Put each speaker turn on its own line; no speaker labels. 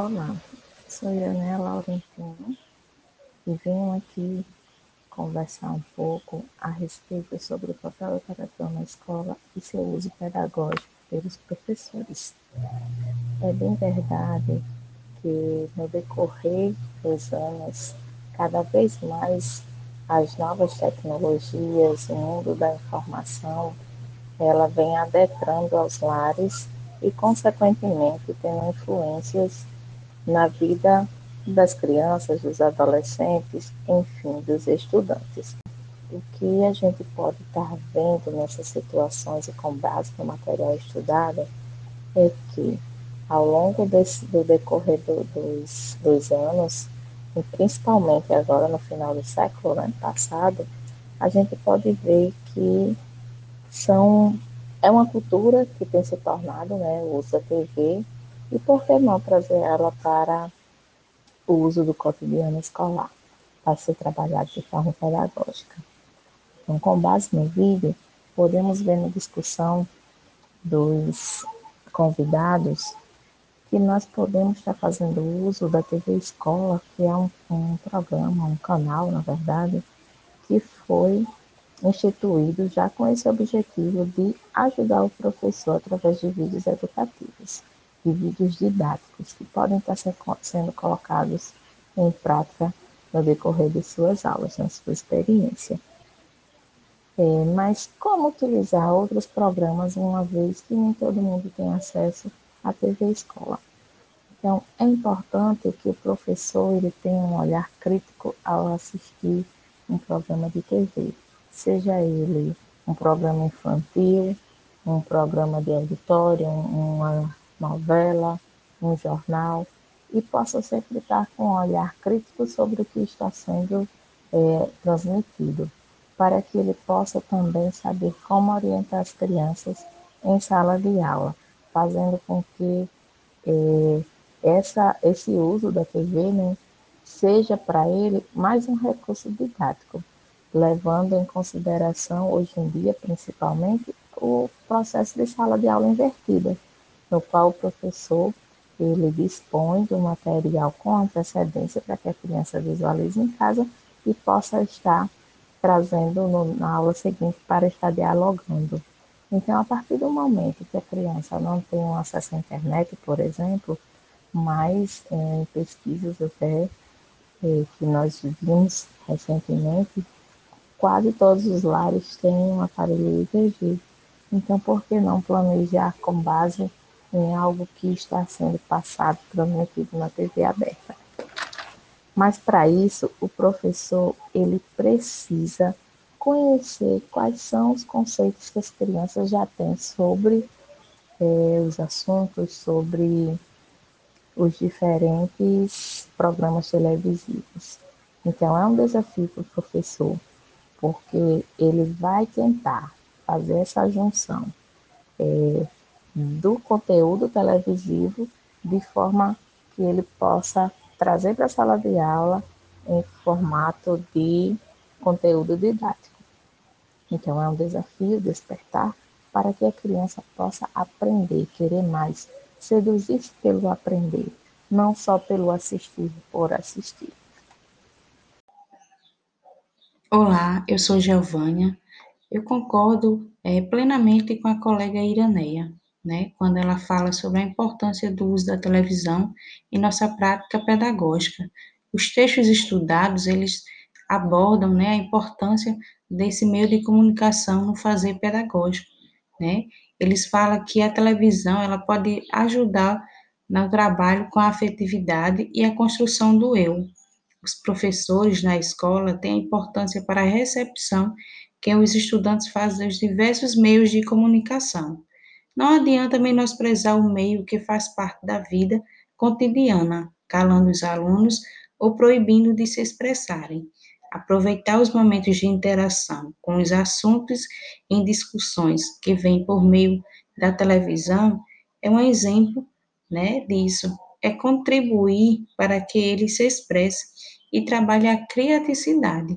Olá, sou Ionel Laurentino e venho aqui conversar um pouco a respeito sobre o papel do tradutor na escola e seu uso pedagógico pelos professores. É bem verdade que no decorrer dos anos, cada vez mais as novas tecnologias, o mundo da informação, ela vem adentrando aos lares e, consequentemente, tendo influências na vida das crianças, dos adolescentes, enfim, dos estudantes. O que a gente pode estar vendo nessas situações e com base no material estudado é que, ao longo desse, do decorrer do, dos, dos anos, e principalmente agora no final do século né, passado, a gente pode ver que são, é uma cultura que tem se tornado né, o uso da TV, e por que não trazer ela para o uso do cotidiano escolar, para ser trabalhado de forma pedagógica. Então, com base no vídeo, podemos ver na discussão dos convidados que nós podemos estar fazendo uso da TV Escola, que é um, um programa, um canal, na verdade, que foi instituído já com esse objetivo de ajudar o professor através de vídeos educativos e vídeos didáticos que podem estar sendo colocados em prática no decorrer de suas aulas, na sua experiência. É, mas como utilizar outros programas, uma vez que nem todo mundo tem acesso à TV Escola? Então, é importante que o professor ele tenha um olhar crítico ao assistir um programa de TV, seja ele um programa infantil, um programa de auditório, uma novela, um jornal, e possa sempre estar com um olhar crítico sobre o que está sendo é, transmitido, para que ele possa também saber como orientar as crianças em sala de aula, fazendo com que é, essa, esse uso da TV né, seja para ele mais um recurso didático, levando em consideração, hoje em dia, principalmente, o processo de sala de aula invertida no qual o professor ele dispõe do material com antecedência para que a criança visualize em casa e possa estar trazendo no, na aula seguinte para estar dialogando. Então, a partir do momento que a criança não tem acesso à internet, por exemplo, mas em pesquisas até é, que nós vimos recentemente, quase todos os lares têm um aparelho ITG. Então, por que não planejar com base em algo que está sendo passado, transmitido na TV aberta. Mas para isso, o professor ele precisa conhecer quais são os conceitos que as crianças já têm sobre é, os assuntos, sobre os diferentes programas televisivos. Então, é um desafio para o professor, porque ele vai tentar fazer essa junção é, do conteúdo televisivo de forma que ele possa trazer para a sala de aula em formato de conteúdo didático. Então, é um desafio despertar para que a criança possa aprender, querer mais, seduzir-se pelo aprender, não só pelo assistir por assistir.
Olá, eu sou Giovânia. Eu concordo é, plenamente com a colega Iraneia né, quando ela fala sobre a importância do uso da televisão em nossa prática pedagógica. Os textos estudados, eles abordam, né, a importância desse meio de comunicação no fazer pedagógico, né? Eles falam que a televisão, ela pode ajudar no trabalho com a afetividade e a construção do eu. Os professores na escola têm importância para a recepção que os estudantes fazem dos diversos meios de comunicação. Não adianta menosprezar o meio que faz parte da vida cotidiana, calando os alunos ou proibindo de se expressarem. Aproveitar os momentos de interação com os assuntos em discussões que vêm por meio da televisão é um exemplo né, disso. É contribuir para que ele se expresse e trabalhe a criaticidade.